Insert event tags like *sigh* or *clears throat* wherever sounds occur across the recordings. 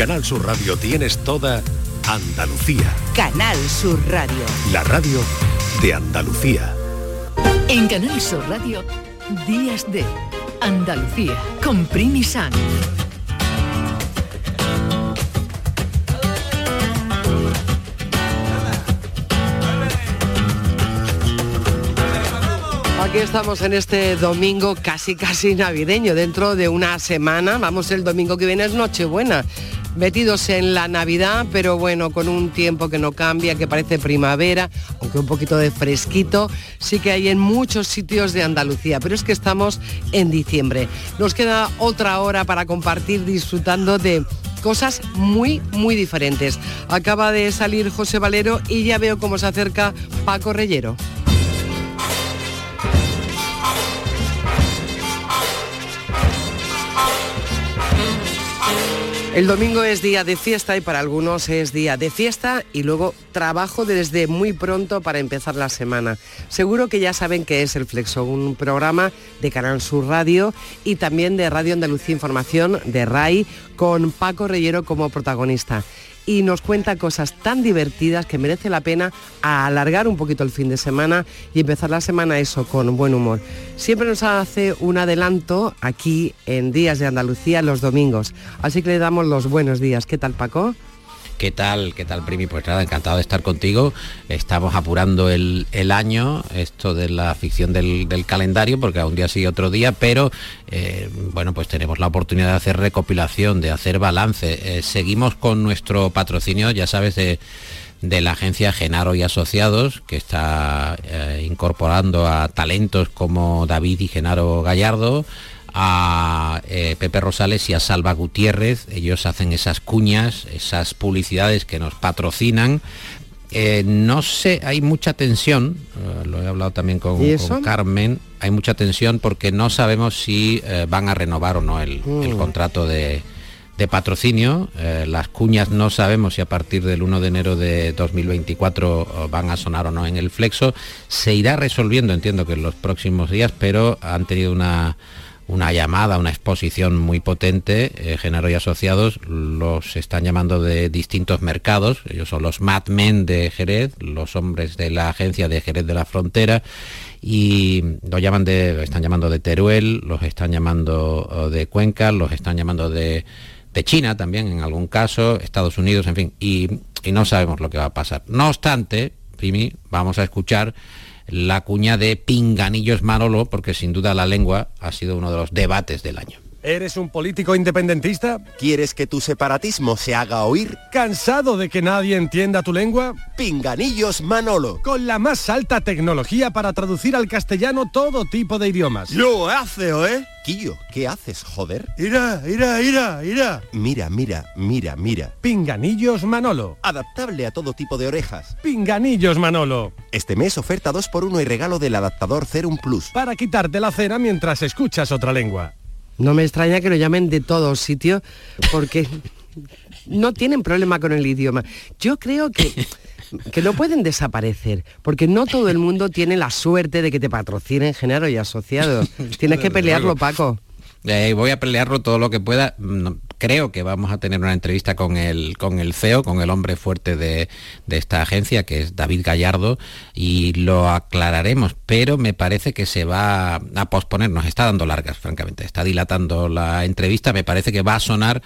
Canal Sur Radio tienes toda Andalucía. Canal Sur Radio. La radio de Andalucía. En Canal Sur Radio, Días de Andalucía, con Primi San. Aquí estamos en este domingo casi casi navideño, dentro de una semana, vamos el domingo que viene es Nochebuena, metidos en la Navidad, pero bueno, con un tiempo que no cambia, que parece primavera, aunque un poquito de fresquito, sí que hay en muchos sitios de Andalucía, pero es que estamos en diciembre. Nos queda otra hora para compartir disfrutando de cosas muy, muy diferentes. Acaba de salir José Valero y ya veo cómo se acerca Paco Reyero. El domingo es día de fiesta y para algunos es día de fiesta y luego trabajo desde muy pronto para empezar la semana. Seguro que ya saben que es el Flexo, un programa de Canal Sur Radio y también de Radio Andalucía Información de RAI con Paco Reyero como protagonista y nos cuenta cosas tan divertidas que merece la pena alargar un poquito el fin de semana y empezar la semana eso con buen humor. Siempre nos hace un adelanto aquí en Días de Andalucía los domingos, así que le damos los buenos días. ¿Qué tal Paco? ¿Qué tal? ¿Qué tal, Primi? Pues nada, encantado de estar contigo. Estamos apurando el, año, esto de la ficción del, calendario, porque a un día sí otro día, pero eh, bueno, pues tenemos la oportunidad de hacer recopilación, de hacer balance. Eh, seguimos con nuestro patrocinio, ya sabes, de la agencia Genaro y Asociados, que está eh, incorporando a talentos como David y Genaro Gallardo, a eh, Pepe Rosales y a Salva Gutiérrez. Ellos hacen esas cuñas, esas publicidades que nos patrocinan. Eh, no sé, hay mucha tensión, eh, lo he hablado también con, Carmen, hay mucha tensión porque no sabemos si van a renovar o no el, mm. contrato de, de patrocinio. las cuñas no sabemos si a partir del 1 de enero de 2024 van a sonar o no en el flexo. Se irá resolviendo, entiendo que en los próximos días, pero han tenido una una llamada, una exposición muy potente. Eh, y Asociados los están llamando de distintos mercados. Ellos son los madmen de Jerez, los hombres de la agencia de Jerez de la Frontera y lo llaman de, están llamando de Teruel, los están llamando oh, de Cuenca, los están llamando de, de China también en algún caso, Estados Unidos, en fin, y, y no sabemos lo que va a pasar. No obstante, Primi, vamos a escuchar la cuña de Pinganillos Manolo, porque sin duda la lengua ha sido uno de los debates del año. ¿Eres un político independentista? ¿Quieres que tu separatismo se haga oír? ¿Cansado de que nadie entienda tu lengua? Pinganillos Manolo. Con la más alta tecnología para traducir al castellano todo tipo de idiomas. ¡Lo hace, ¿eh? Quillo, ¿qué haces, joder? Ira, ira, ira, ira. Mira, mira, mira, mira. Pinganillos Manolo. Adaptable a todo tipo de orejas. Pinganillos Manolo. Este mes oferta 2x1 y regalo del adaptador Cerum Plus. Para quitarte la cera mientras escuchas otra lengua. No me extraña que lo llamen de todos sitios porque no tienen problema con el idioma. Yo creo que que no pueden desaparecer, porque no todo el mundo tiene la suerte de que te patrocinen Genaro y Asociados. *laughs* Tienes que pelearlo, Paco. Eh, voy a pelearlo todo lo que pueda creo que vamos a tener una entrevista con el, con el CEO, con el hombre fuerte de, esta agencia, que es David Gallardo, y lo aclararemos, pero me parece que se va a posponer, nos está dando largas, francamente, está dilatando la entrevista, me parece que va a sonar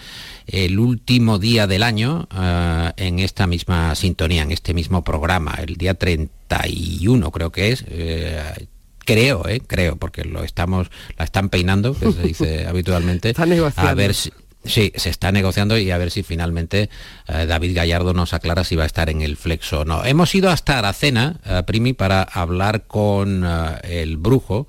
el último día del año eh, en esta misma sintonía, en este mismo programa, el día 31 creo que es. Eh, creo, eh, creo, porque lo estamos, la están peinando, que se dice *laughs* habitualmente, a ver si, Sí, se está negociando y a ver si finalmente eh, David Gallardo nos aclara si va a estar en el flexo o no. Hemos ido hasta Aracena, eh, Primi, para hablar con eh, el brujo,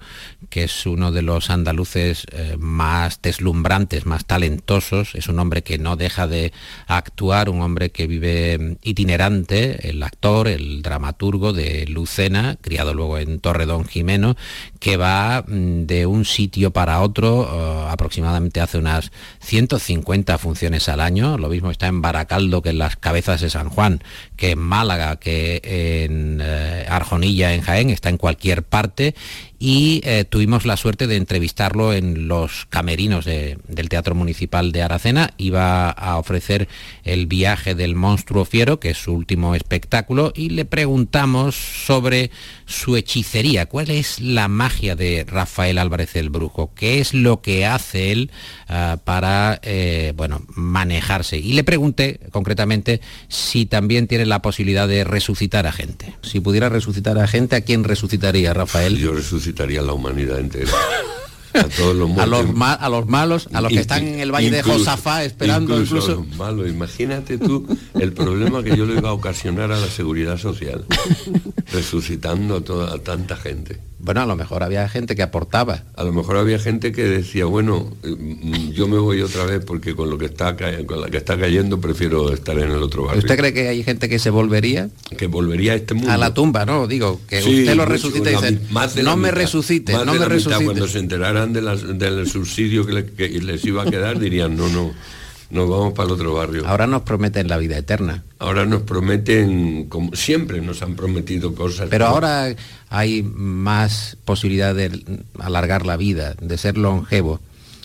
que es uno de los andaluces más deslumbrantes, más talentosos. Es un hombre que no deja de actuar, un hombre que vive mm, itinerante, el actor, el dramaturgo de Lucena, criado luego en Torredón Jimeno, que va mm, de un sitio para otro, aproximadamente hace unas 150 50 funciones al año, lo mismo está en Baracaldo que en las cabezas de San Juan, que en Málaga, que en eh, Arjonilla, en Jaén, está en cualquier parte y eh, tuvimos la suerte de entrevistarlo en los camerinos del Teatro Municipal de Aracena. Iba a ofrecer el viaje del monstruo fiero, que es su último espectáculo, y le preguntamos sobre su hechicería. ¿Cuál es la magia de Rafael Álvarez el Brujo? ¿Qué es lo que hace él ah, para eh, bueno, manejarse? Y le pregunté concretamente si también tiene la posibilidad de resucitar a gente. Si pudiera resucitar a gente, ¿a quién resucitaría Rafael? Yo resucitaría a la humanidad entera. A todos los *laughs* a, los a los malos, a los que están en el valle de Josafá esperando incluso. A los malos. Imagínate tú el problema que yo le iba a ocasionar a la seguridad social, *laughs* resucitando a, toda, a tanta gente. Bueno, a lo mejor había gente que aportaba. A lo mejor había gente que decía, bueno, mm, yo me voy otra vez porque con lo que está con la que está cayendo prefiero estar en el otro barrio. ¿Usted cree que hay gente que se volvería? Que volvería a este mundo. A la tumba, ¿no? Digo, que usted lo resucite y dice, no me resucite, no me resucite. Cuando se enteraran del subsidio que, que les iba a quedar, dirían, no, no nos vamos para el otro barrio. Ahora nos prometen la vida eterna. Ahora nos prometen, como siempre nos han prometido cosas. Pero ahora hay más posibilidad de alargar la vida, de ser longevo.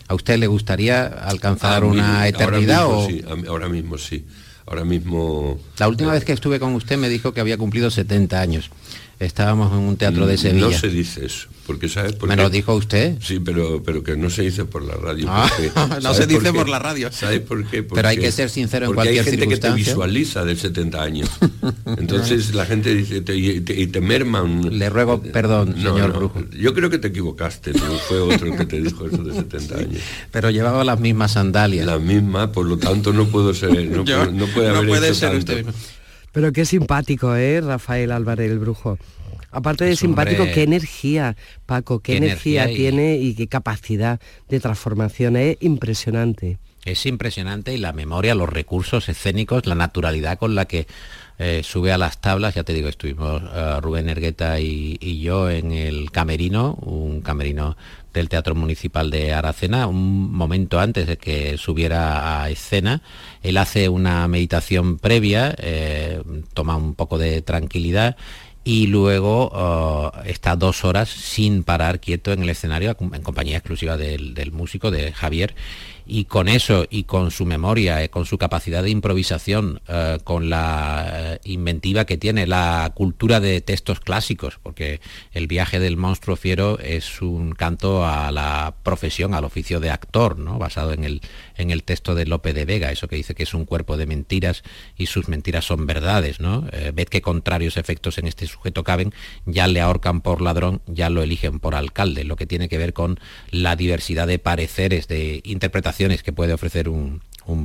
¿A usted le gustaría alcanzar una eternidad ahora mismo, o...? Sí, ahora mismo sí. Ahora mismo... La última vez que estuve con usted me dijo que había cumplido 70 años. Estábamos en un teatro de Sevilla. No se dice eso. Porque, ¿sabes ¿Me lo dijo usted? Sí, pero, pero que no se dice por la radio. Ah, *laughs* no se dice por, la radio. ¿Sabes por qué? pero hay que ser sincero en cualquier hay gente que te visualiza de 70 años. *laughs* Entonces la gente dice, y, te, merman. Le ruego perdón, señor Brujo. Yo creo que te equivocaste, no fue otro el que te dijo eso de 70 años. Pero llevaba las mismas sandalias. Las mismas, por lo tanto no puedo ser, no, puede, haber puede ser Usted Pero qué simpático, ¿eh? Rafael Álvarez el Brujo. Aparte de simpático, qué energía, Paco, qué, energía, tiene y qué capacidad de transformación. Es impresionante. Es impresionante y la memoria, los recursos escénicos, la naturalidad con la que eh, sube a las tablas, ya te digo, estuvimos eh, Rubén Ergueta y, yo en el camerino, un camerino del Teatro Municipal de Aracena, un momento antes de que subiera a escena. Él hace una meditación previa, eh, toma un poco de tranquilidad y luego uh, está dos horas sin parar quieto en el escenario en compañía exclusiva del, del músico, de Javier, y con eso y con su memoria, eh, con su capacidad de improvisación, eh, con la eh, inventiva que tiene, la cultura de textos clásicos, porque el viaje del monstruo fiero es un canto a la profesión, al oficio de actor, ¿no? basado en el, en el texto de Lope de Vega, eso que dice que es un cuerpo de mentiras y sus mentiras son verdades. ¿no? ved qué contrarios efectos en este sujeto caben, ya le ahorcan por ladrón, ya lo eligen por alcalde, lo que tiene que ver con la diversidad de pareceres, de interpretación que puede ofrecer un,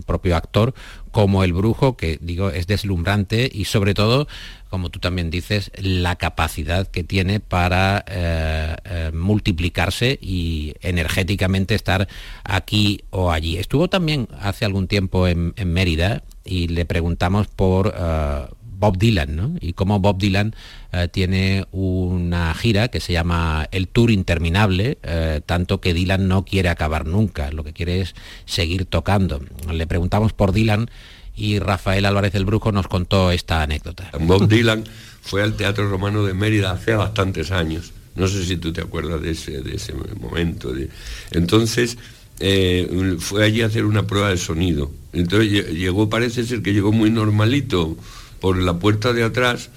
propio actor, como el brujo, que digo, es deslumbrante y sobre todo, como tú también dices, la capacidad que tiene para eh, eh, multiplicarse y energéticamente estar aquí o allí. Estuvo también hace algún tiempo en, Mérida y le preguntamos por... Eh, Bob Dylan, ¿no? Y cómo Bob Dylan eh, tiene una gira que se llama El Tour Interminable, eh, tanto que Dylan no quiere acabar nunca, lo que quiere es seguir tocando. Le preguntamos por Dylan y Rafael Álvarez del Brujo nos contó esta anécdota. Bob Dylan fue al Teatro Romano de Mérida hace bastantes años. No sé si tú te acuerdas de ese, de ese momento. Entonces, eh, fue allí a hacer una prueba de sonido. Entonces llegó, parece ser que llegó muy normalito, por la puerta de atrás,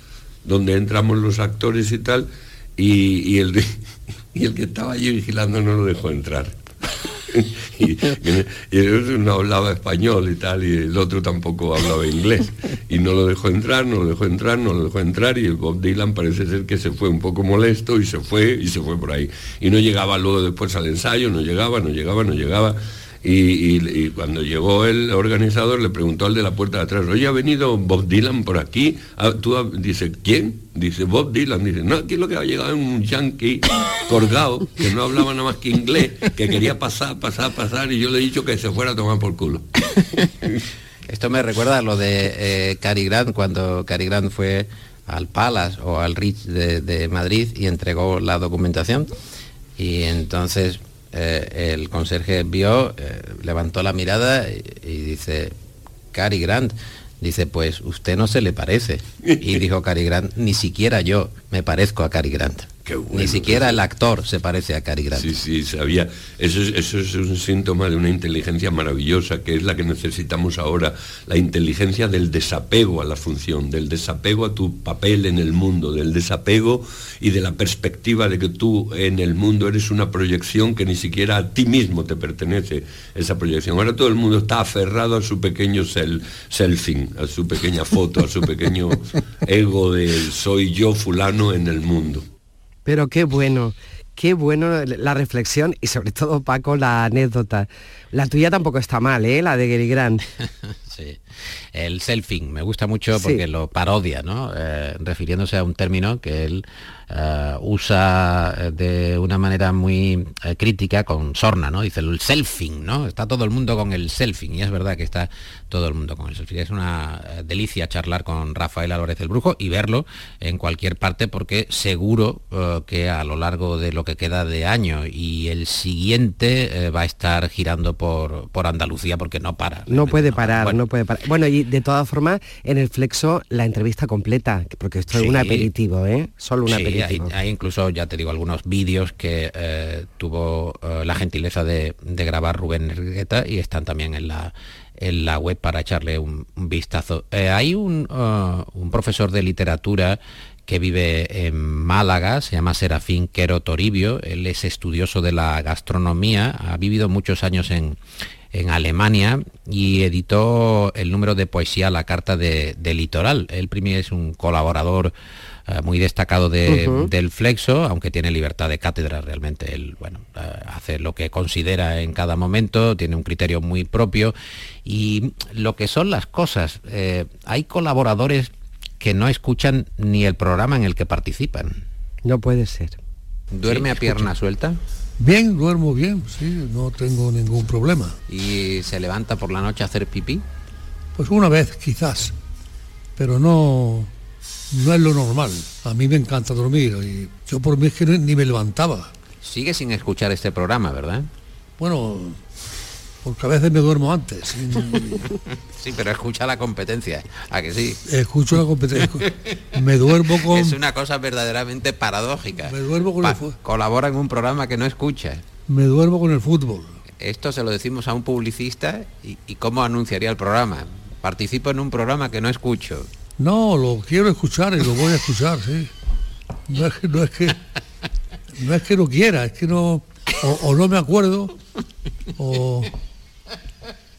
donde entramos los actores y tal, y, el, *laughs* y el que estaba allí vigilando no lo dejó entrar. *laughs* y, y, no hablaba español y tal, y el otro tampoco hablaba inglés. Y no lo dejó entrar, no lo dejó entrar, no lo dejó entrar, y el Bob Dylan parece ser que se fue un poco molesto y se fue, y se fue por ahí. Y no llegaba luego después al ensayo, no llegaba, no llegaba, no llegaba. Y, cuando llegó el organizador le preguntó al de la puerta de atrás, oye, ¿ha venido Bob Dylan por aquí? Ah, ¿Tú dice, ¿quién? Dice, Bob Dylan. Dice, no, aquí lo que ha llegado es un yankee colgado, que no hablaba nada más que inglés, que quería pasar, pasar, pasar, y yo le he dicho que se fuera a tomar por culo. *laughs* Esto me recuerda a lo de eh, Cary Grant, cuando Cary Grant fue al Palace o al Rich de, de Madrid y entregó la documentación. Y entonces eh, el conserje vio, eh, levantó la mirada y, dice, Cary Grant, dice, pues usted no se le parece. Y dijo Cary Grant, ni siquiera yo me parezco a Cary Grant. Ni siquiera el actor se parece a Cary Grant. Sí, sí, sabía. Eso es, eso es un síntoma de una inteligencia maravillosa, que es la que necesitamos ahora, la inteligencia del desapego a la función, del desapego a tu papel en el mundo, del desapego y de la perspectiva de que tú en el mundo eres una proyección que ni siquiera a ti mismo te pertenece esa proyección. Ahora todo el mundo está aferrado a su pequeño selfing, a su pequeña foto, a su pequeño *laughs* ego de soy yo fulano en el mundo. Pero qué bueno, qué bueno la reflexión y sobre todo, Paco, la anécdota. La tuya tampoco está mal, ¿eh? La de Gary Grant. *laughs* sí. El selfing me gusta mucho porque lo parodia, ¿no? Eh, refiriéndose a un término que él eh, usa eh, de una manera muy crítica con sorna, ¿no? Dice el selfing, ¿no? Está todo el mundo con el selfing y es verdad que está todo el mundo con el selfing. Es una delicia charlar con Rafael Álvarez el Brujo y verlo en cualquier parte porque seguro que a lo largo de lo que queda de año y el siguiente va a estar girando por, por Andalucía porque no para. No puede parar, no puede parar. Bueno, y de todas formas, en el Flexo la entrevista completa, porque esto es un aperitivo, ¿eh? Solo un aperitivo. Hay, incluso, ya te digo, algunos vídeos que eh, tuvo eh, la gentileza de, grabar Rubén Enriqueta y están también en la en la web para echarle un, vistazo. Eh, hay un, un profesor de literatura que vive en Málaga, se llama Serafín Quero Toribio, él es estudioso de la gastronomía, ha vivido muchos años en, en Alemania y editó el número de poesía La Carta de, Litoral. Él primero es un colaborador eh, muy destacado del Flexo, aunque tiene libertad de cátedra realmente. Él bueno, eh, hace lo que considera en cada momento, tiene un criterio muy propio. Y lo que son las cosas, eh, hay colaboradores que no escuchan ni el programa en el que participan. No puede ser. ¿Duerme a pierna suelta? Bien, duermo bien, sí, no tengo ningún problema. ¿Y se levanta por la noche a hacer pipí? Pues una vez, quizás, pero no, no es lo normal. A mí me encanta dormir y yo por mí es que ni me levantaba. Sigue sin escuchar este programa, ¿verdad? Bueno, porque a veces me duermo antes. *laughs* sí, pero escucha la competencia, ¿a que sí? Escucho la competencia. me duermo *laughs* con... Es una cosa verdaderamente paradójica. Me duermo con el Colabora en un programa que no escucha. Me duermo con el fútbol. Esto se lo decimos a un publicista y, cómo anunciaría el programa. Participo en un programa que no escucho. No, lo quiero escuchar y lo voy a escuchar, sí. No es que no, es que, no, es que no quiera, es que no... o no me acuerdo o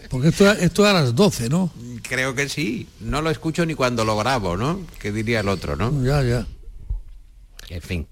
porque esto, esto es a las 12, ¿no? Creo que sí. No lo escucho ni cuando lo grabo, ¿no? Que diría el otro, ¿no? Ya, ya. En fin,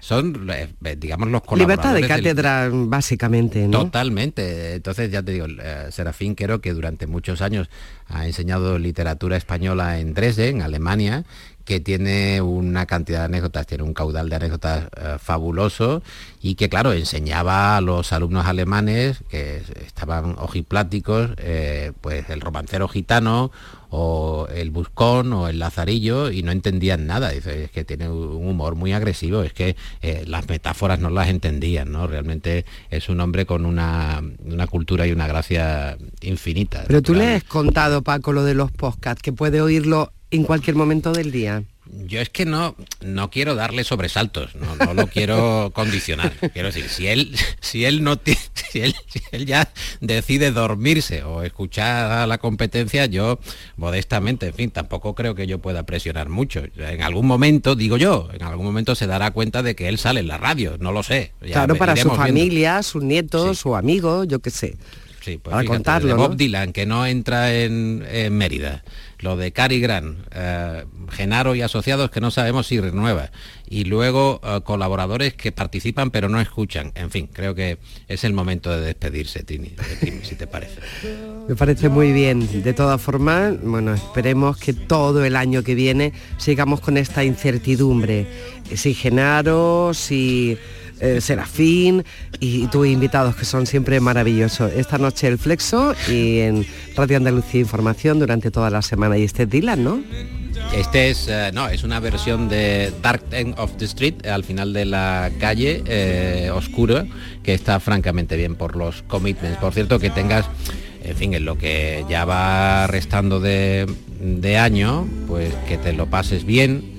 son, eh, digamos, los colaboradores... Libertad de cátedra, básicamente, ¿no? Totalmente. Entonces, ya te digo, eh, Serafín creo que durante muchos años ha enseñado literatura española en Dresden, en Alemania, que tiene una cantidad de anécdotas, tiene un caudal de anécdotas eh, fabuloso y que claro, enseñaba a los alumnos alemanes que estaban ojipláticos, eh, pues el romancero gitano o el buscón o el lazarillo y no entendían nada. Dice, es que tiene un humor muy agresivo, es que eh, las metáforas no las entendían, ¿no? Realmente es un hombre con una, una cultura y una gracia infinita. Pero tú le has contado, Paco, lo de los podcasts, que puede oírlo en cualquier momento del día. Yo es que no, no quiero darle sobresaltos, no, lo quiero *laughs* condicionar. Quiero decir, si él, si él no *laughs* si él, él, ya decide dormirse o escuchar a la competencia, yo modestamente, en fin, tampoco creo que yo pueda presionar mucho. En algún momento, digo yo, en algún momento se dará cuenta de que él sale en la radio, no lo sé. claro, para su familia, sus nietos, su amigo, yo qué sé. Sí, pues para contarlo. Bob Dylan, que no entra en, en Mérida lo de Cary Grant, eh, Genaro y asociados que no sabemos si renueva, y luego eh, colaboradores que participan pero no escuchan. En fin, creo que es el momento de despedirse, Tini, si te parece. *laughs* Me parece muy bien. De todas formas, bueno, esperemos que todo el año que viene sigamos con esta incertidumbre. Si Genaro, si eh, Serafín y tus invitados que son siempre maravillosos. Esta noche el Flexo y en Radio Andalucía Información durante toda la semana. Y este es Dylan, ¿no? Este es, eh, no, es una versión de Dark End of the Street, al final de la calle, eh, oscuro, que está francamente bien por los commitments. Por cierto, que tengas, en fin, en lo que ya va restando de, de año, pues que te lo pases bien,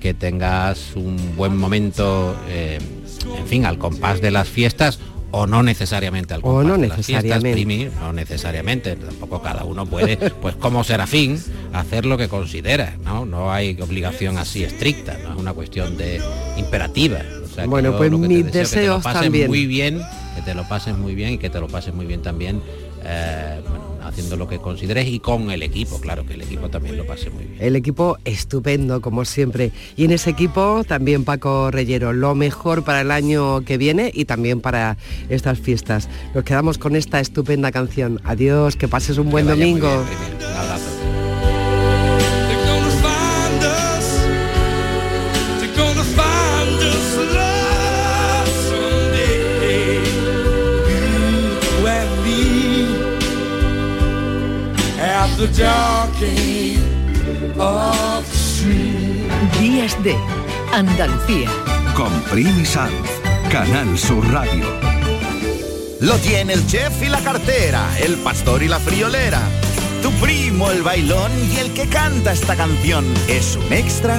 que tengas un buen momento, eh, en fin, al compás de las fiestas o no necesariamente al compás O no de las fiestas. Primi, no necesariamente, tampoco cada uno puede, pues como serafín, hacer lo que considera, ¿no? No hay obligación así estricta, no es una cuestión de imperativa. O sea, Bueno, pues mis deseo es que te lo deseos pases también. muy bien, que te lo pases muy bien y que te lo pases muy bien también, eh, bueno, haciendo lo que consideres y con el equipo, claro, que el equipo también lo pase muy bien. El equipo estupendo, como siempre. Y en ese equipo también Paco Reyero, lo mejor para el año que viene y también para estas fiestas. Nos quedamos con esta estupenda canción. Adiós, que pases un buen domingo. bien. Un abrazo. The dark end of the street. Días de Andalucía. Con Primi Sanz, Canal Sur Radio. Lo tiene el chef y la cartera, el pastor y la friolera. Tu primo, el bailón y el que canta esta canción es un extra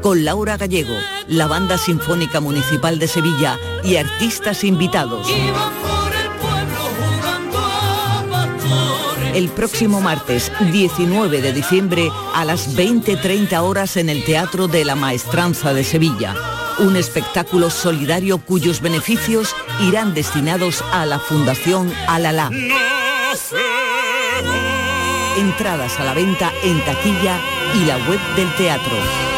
con Laura Gallego, la Banda Sinfónica Municipal de Sevilla y artistas invitados. El próximo martes 19 de diciembre a las 20.30 horas en el Teatro de la Maestranza de Sevilla. Un espectáculo solidario cuyos beneficios irán destinados a la Fundación Alalá. Entradas a la venta en taquilla y la web del teatro.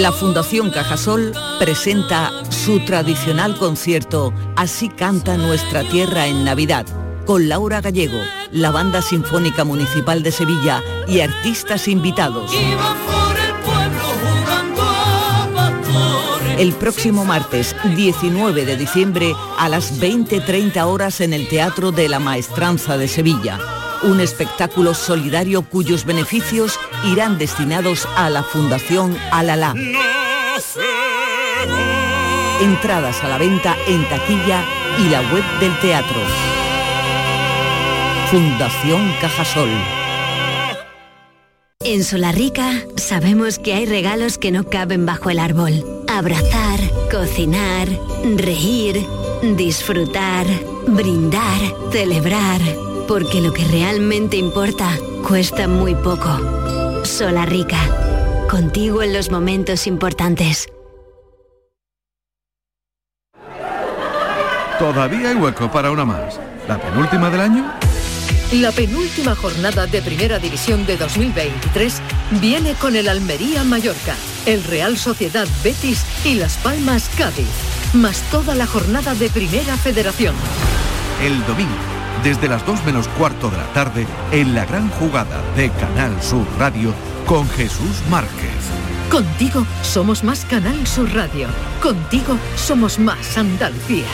La Fundación Cajasol presenta su tradicional concierto Así canta nuestra tierra en Navidad, con Laura Gallego, la Banda Sinfónica Municipal de Sevilla y artistas invitados. El próximo martes 19 de diciembre a las 20.30 horas en el Teatro de la Maestranza de Sevilla. Un espectáculo solidario cuyos beneficios irán destinados a la Fundación Alalá. Entradas a la venta en taquilla y la web del teatro. Fundación Cajasol. En Solarrica sabemos que hay regalos que no caben bajo el árbol. Abrazar, cocinar, reír, disfrutar, brindar, celebrar. Porque lo que realmente importa cuesta muy poco. Solarrica. Contigo en los momentos importantes. Todavía hay hueco para una más. ¿La penúltima del año? La penúltima jornada de Primera División de 2023 viene con el Almería Mallorca, el Real Sociedad Betis y Las Palmas Cádiz, más toda la jornada de Primera Federación. El domingo, desde las 2 menos cuarto de la tarde, en la gran jugada de Canal Sur Radio con Jesús Márquez. Contigo somos más Canal Sur Radio. Contigo somos más Andalucía.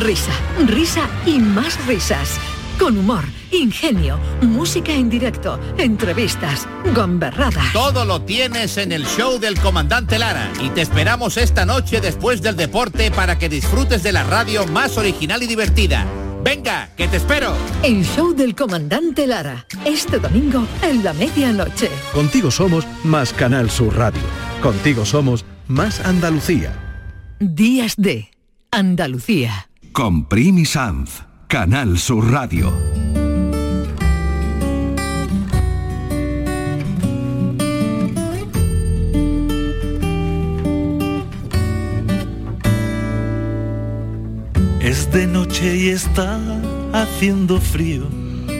Risa, risa y más risas. Con humor, ingenio, música en directo, entrevistas, gomberrada. Todo lo tienes en el show del comandante Lara y te esperamos esta noche después del deporte para que disfrutes de la radio más original y divertida. Venga, que te espero. El show del comandante Lara, este domingo en la medianoche. Contigo somos más Canal Sur Radio. Contigo somos más Andalucía. Días de Andalucía. Con Primi Sanz, Canal Sur Radio. Es de noche y está haciendo frío.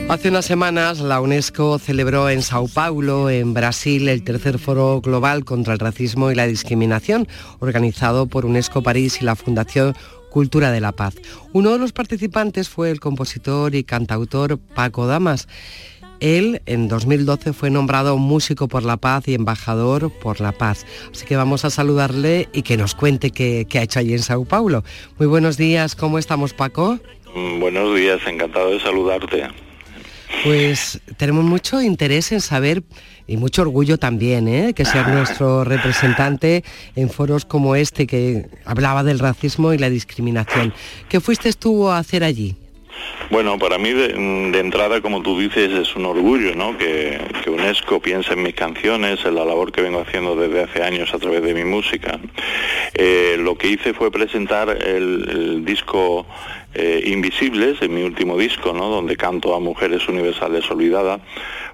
Hace unas semanas la UNESCO celebró en Sao Paulo, en Brasil, el tercer foro global contra el racismo y la discriminación, organizado por UNESCO París y la Fundación Cultura de la Paz. Uno de los participantes fue el compositor y cantautor Paco Damas. Él en 2012 fue nombrado músico por la paz y embajador por la paz. Así que vamos a saludarle y que nos cuente qué, qué ha hecho allí en Sao Paulo. Muy buenos días, ¿cómo estamos Paco? Mm, Buenos días, encantado de saludarte. Pues tenemos mucho interés en saber y mucho orgullo también, ¿eh? que sea nuestro representante en foros como este que hablaba del racismo y la discriminación. ¿Qué fuiste tú a hacer allí? Bueno, para mí de, de entrada, como tú dices, es un orgullo, ¿no? Que, que UNESCO piense en mis canciones, en la labor que vengo haciendo desde hace años a través de mi música. Eh, lo que hice fue presentar el, el disco eh, Invisibles, en mi último disco, ¿no? Donde canto a mujeres universales olvidadas,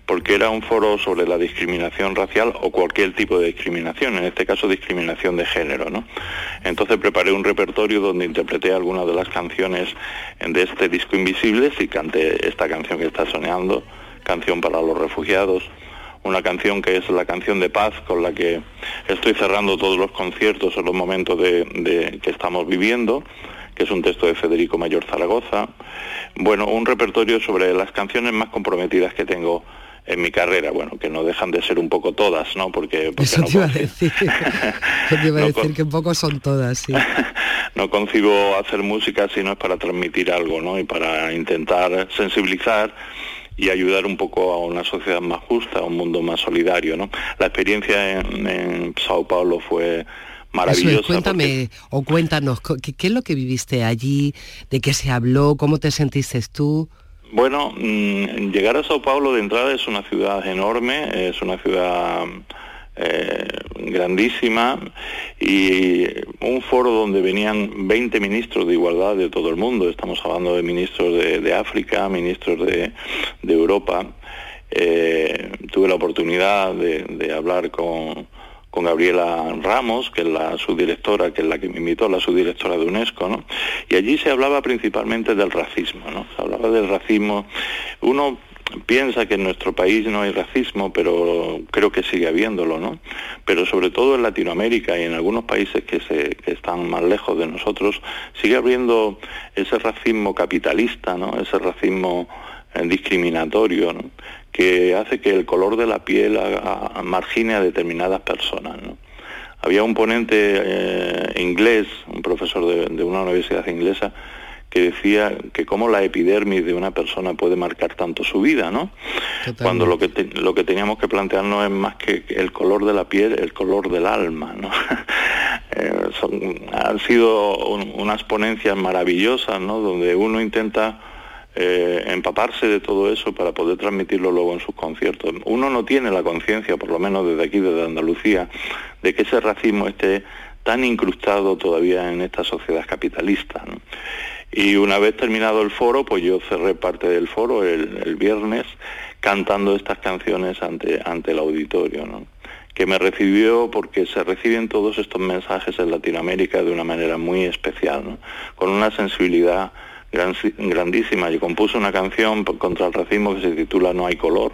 porque era un foro sobre la discriminación racial o cualquier tipo de discriminación, en este caso discriminación de género, ¿no? Entonces preparé un repertorio donde interpreté algunas de las canciones de este disco Invisibles y canté esta canción que está soñando, canción para los refugiados, una canción que es la canción de paz con la que estoy cerrando todos los conciertos en los momentos de, de- que estamos viviendo, que es un texto de Federico Mayor Zaragoza. Bueno, un repertorio sobre las canciones más comprometidas que tengo en mi carrera, bueno, que no dejan de ser un poco todas, ¿no? Porque, porque Eso no te iba a decir. *laughs* Te iba a No decir que un poco son todas, sí. *laughs* no concibo hacer música si no es para transmitir algo, ¿no? Y para intentar sensibilizar y ayudar un poco a una sociedad más justa, a un mundo más solidario, ¿no? La experiencia en, en Sao Paulo fue maravillosa. es, cuéntame o cuéntanos, ¿qué, qué es lo que viviste allí? ¿De qué se habló? ¿Cómo te sentiste tú? Bueno, mm, llegar a Sao Paulo de entrada es una ciudad enorme, es una ciudad eh, grandísima y un foro donde venían 20 ministros de igualdad de todo el mundo. Estamos hablando de ministros de, de África, ministros de, de Europa. Eh, tuve la oportunidad de, de hablar con, con Gabriela Ramos, que es la subdirectora, que es la que me invitó, la subdirectora de UNESCO, ¿no? Y allí se hablaba principalmente del racismo, ¿no? Se hablaba del racismo. Uno piensa que en nuestro país no hay racismo, pero creo que sigue habiéndolo, ¿no? Pero sobre todo en Latinoamérica y en algunos países que, se, que están más lejos de nosotros, sigue habiendo ese racismo capitalista, ¿no? Ese racismo eh, discriminatorio, ¿no? Que hace que el color de la piel a- a- margine a determinadas personas. ¿no? Había un ponente eh, inglés, un profesor de, de una universidad inglesa, que decía que cómo la epidermis de una persona puede marcar tanto su vida, ¿no? Cuando lo que, te- lo que teníamos que plantearnos es más que el color de la piel, el color del alma, ¿no? *laughs* Eh, son- han sido un- unas ponencias maravillosas, ¿no? Donde uno intenta eh, empaparse de todo eso para poder transmitirlo luego en sus conciertos. Uno no tiene la conciencia, por lo menos desde aquí, desde Andalucía, de que ese racismo esté tan incrustado todavía en esta sociedad capitalista. Y una vez terminado el foro, pues yo cerré parte del foro el, el viernes cantando estas canciones ante, ante el auditorio, ¿no? que me recibió porque se reciben todos estos mensajes en Latinoamérica de una manera muy especial, ¿no? con una sensibilidad grandísima. Yo compuse una canción contra el racismo que se titula No hay color,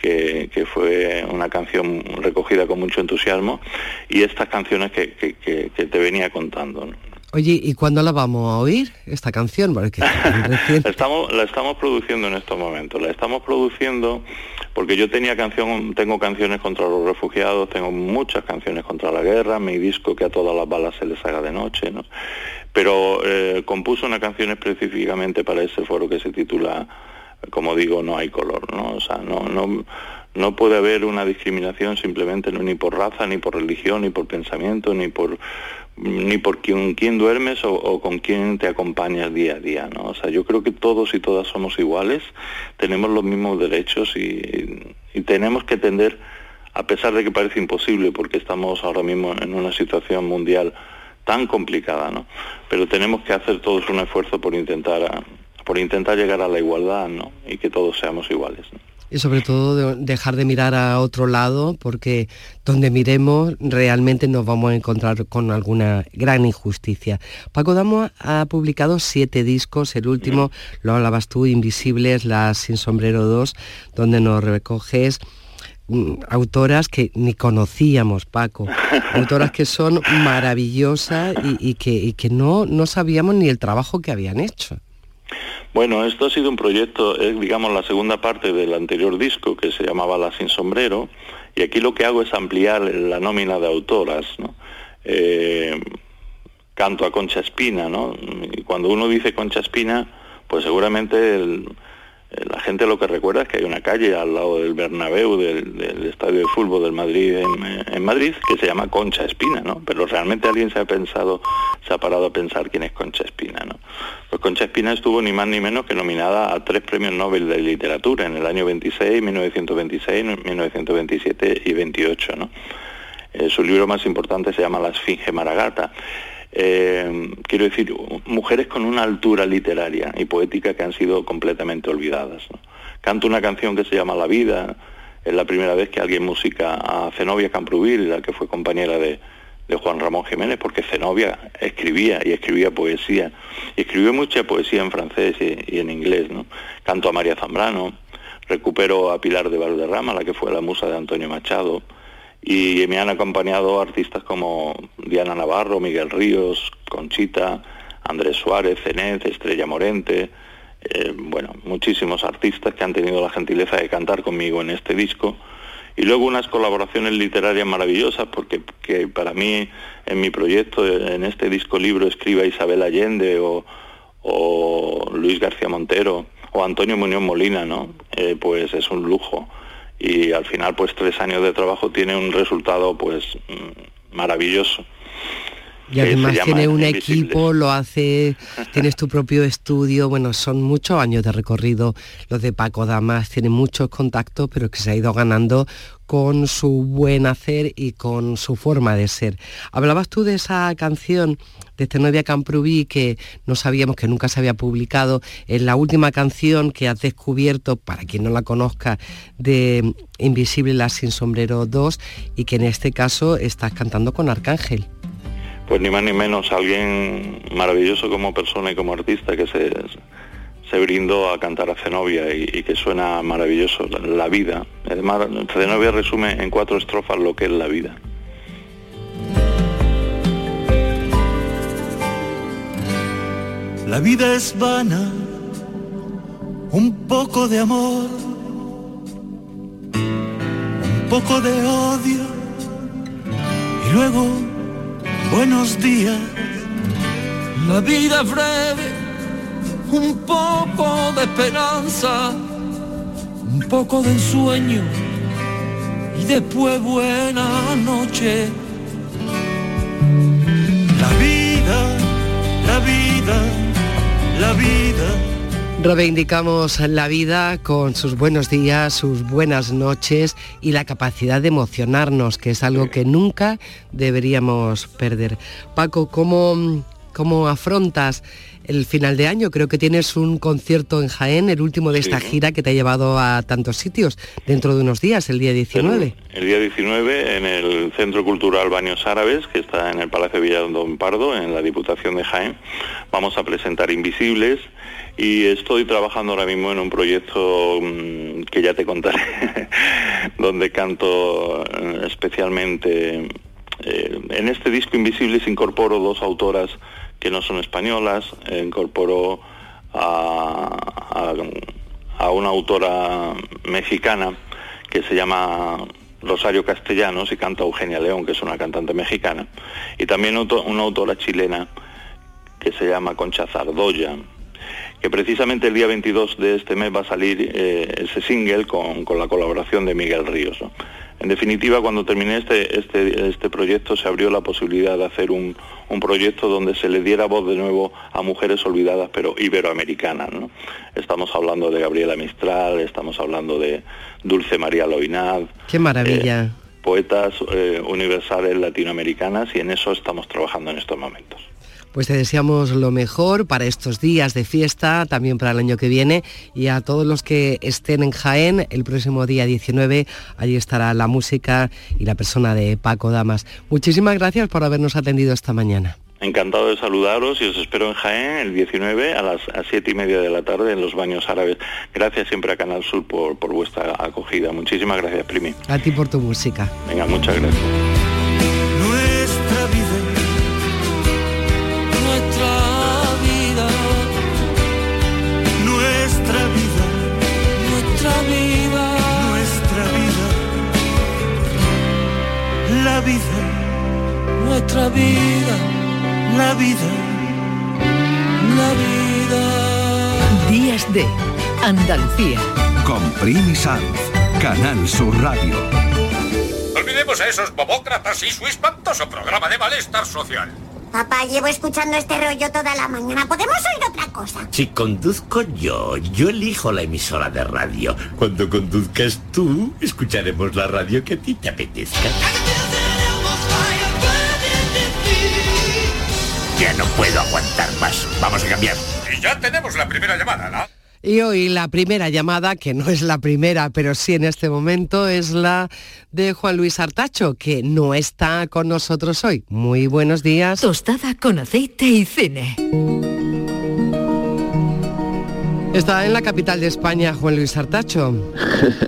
que, que fue una canción recogida con mucho entusiasmo, y estas canciones que, que- que- te venía contando. Oye, ¿y cuándo la vamos a oír, esta canción? Porque *laughs* estamos, la estamos produciendo en estos momentos. La estamos produciendo porque yo tenía canción, tengo canciones contra los refugiados, tengo muchas canciones contra la guerra, mi disco que a todas las balas se les haga de noche, ¿no? Pero eh, compuso una canción específicamente para ese foro que se titula, como digo, No hay color, ¿no? O sea, no, no, no puede haber una discriminación simplemente ni por raza, ni por religión, ni por pensamiento, ni por ni por quién, duermes o, con quién te acompañas día a día, ¿no? O sea, yo creo que todos y todas somos iguales, tenemos los mismos derechos y, tenemos que tender, a pesar de que parece imposible, porque estamos ahora mismo en una situación mundial tan complicada, ¿no? Pero tenemos que hacer todos un esfuerzo por intentar, por intentar llegar a la igualdad, ¿no? Y que todos seamos iguales. Y sobre todo dejar de mirar a otro lado porque donde miremos realmente nos vamos a encontrar con alguna gran injusticia. Paco Damo ha publicado siete discos, el último, lo hablabas tú, Invisibles, Las Sin Sombrero 2, donde nos recoges mm, autoras que ni conocíamos, Paco, autoras que son maravillosas y, que, y que no, no sabíamos ni el trabajo que habían hecho. Bueno, esto ha sido un proyecto, es digamos la segunda parte del anterior disco que se llamaba La Sin Sombrero, y aquí lo que hago es ampliar la nómina de autoras, ¿no? Eh, canto a Concha Espina, ¿no? Y cuando uno dice Concha Espina, pues seguramente el, la gente lo que recuerda es que hay una calle al lado del Bernabéu, del, estadio de fútbol del Madrid eh, en, Madrid, que se llama Concha Espina, ¿no? Pero realmente alguien se ha pensado, se ha parado a pensar quién es Concha Espina, ¿no? Pues Concha Espina estuvo ni más ni menos que nominada a tres premios Nobel de literatura en el año 26, 1926, 1927 y 28, ¿no? Eh, su libro más importante se llama La Esfinge Maragata eh, quiero decir, mujeres con una altura literaria y poética que han sido completamente olvidadas. Canto una canción que se llama La vida, es la primera vez que alguien música a Zenobia Camprubil, la que fue compañera de, Juan Ramón Jiménez, porque Zenobia escribía y escribía poesía, y escribió mucha poesía en francés y, en inglés. ¿no? Canto a María Zambrano, recupero a Pilar de Valderrama, la que fue la musa de Antonio Machado, y me han acompañado artistas como Diana Navarro, Miguel Ríos, Conchita, Andrés Suárez, Zenet, Estrella Morente, eh, bueno, muchísimos artistas que han tenido la gentileza de cantar conmigo en este disco. Y luego unas colaboraciones literarias maravillosas, porque que para mí en mi proyecto, en este disco libro, escriba Isabel Allende o, Luis García Montero o Antonio Muñoz Molina, ¿no? Eh, pues es un lujo y al final pues tres años de trabajo tiene un resultado pues mm, maravilloso. Y además tiene un equipo, lo hace, *laughs* tienes tu propio estudio, bueno, son muchos años de recorrido. Los de Paco Damas, tiene muchos contactos, pero que se ha ido ganando con su buen hacer y con su forma de ser. Hablabas tú de esa canción de este novia Camprubí que no sabíamos que nunca se había publicado, en la última canción que has descubierto, para quien no la conozca, de Invisible la sin sombrero 2 y que en este caso estás cantando con Arcángel pues ni más ni menos alguien maravilloso como persona y como artista que se, se brindó a cantar a Zenobia y, que suena maravilloso, la, vida. Además, Zenobia resume en cuatro estrofas lo que es la vida. La vida es vana, un poco de amor, un poco de odio y luego buenos días. La vida breve, un poco de esperanza, un poco de sueño y después buena noche. La vida, la vida, la vida Reivindicamos la vida con sus buenos días, sus buenas noches y la capacidad de emocionarnos, que es algo que nunca deberíamos perder. Paco, ¿cómo, cómo afrontas el final de año. Creo que tienes un concierto en Jaén, el último de esta gira que te ha llevado a tantos sitios, dentro de unos días, el día 19. El, día 19 en el Centro Cultural Baños Árabes, que está en el Palacio Villalón Pardo, en la Diputación de Jaén. Vamos a presentar Invisibles y estoy trabajando ahora mismo en un proyecto mm, que ya te contaré, *laughs* donde canto eh, especialmente... Eh, en este disco Invisibles incorporo dos autoras que no son españolas, incorporó a, a una autora mexicana que se llama Rosario Castellanos y canta Eugenia León, que es una cantante mexicana, y también una autora chilena que se llama Concha Zardoya, que precisamente el día 22 de este mes va a salir eh, ese single con, la colaboración de Miguel Ríos. En definitiva, cuando terminé este, este, este, proyecto se abrió la posibilidad de hacer un, proyecto donde se le diera voz de nuevo a mujeres olvidadas, pero iberoamericanas. Estamos hablando de Gabriela Mistral, estamos hablando de Dulce María Loinaz. ¡Qué maravilla! Eh, poetas eh, universales latinoamericanas y en eso estamos trabajando en estos momentos. Pues te deseamos lo mejor para estos días de fiesta, también para el año que viene y a todos los que estén en Jaén el próximo día 19, allí estará la música y la persona de Paco Damas. Muchísimas gracias por habernos atendido esta mañana. Encantado de saludaros y os espero en Jaén el 19 a las 7 y media de la tarde en los baños árabes. Gracias siempre a Canal Sur por, por vuestra acogida. Muchísimas gracias, Primi. A ti por tu música. Venga, muchas gracias. La vida, nuestra vida, la vida, la vida. Días de Andalucía. Con Primi Sanz, Canal Sur Radio. Olvidemos a esos bobócratas y su espantoso programa de malestar social. Papá, llevo escuchando este rollo toda la mañana. ¿Podemos oír otra cosa? Si conduzco yo, yo elijo la emisora de radio. Cuando conduzcas tú, escucharemos la radio que a ti te apetezca. Ya no puedo aguantar más. Vamos a cambiar. Y ya tenemos la primera llamada, ¿no? Y hoy la primera llamada, que no es la primera, pero sí en este momento, es la de Juan Luis Artacho, que no está con nosotros hoy. Muy buenos días. Tostada con aceite y cine. Está en la capital de España, Juan Luis Artacho.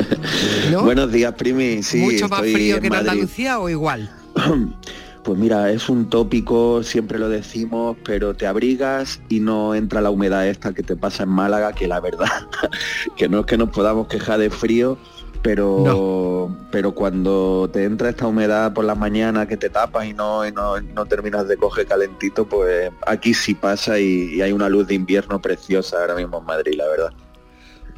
*laughs* buenos días, Primi. Sí, ¿Mucho más frío que en Andalucía o igual? *clears throat* *clears throat* Pues mira, es un tópico, siempre lo decimos, pero te abrigas y no entra la humedad esta que te pasa en Málaga, que la verdad, *laughs* que no es que nos podamos quejar de frío, pero pero cuando te entra esta humedad por la mañana que te tapas y no, no, terminas de coger calentito, pues aquí sí pasa y hay una luz de invierno preciosa ahora mismo en Madrid, la verdad.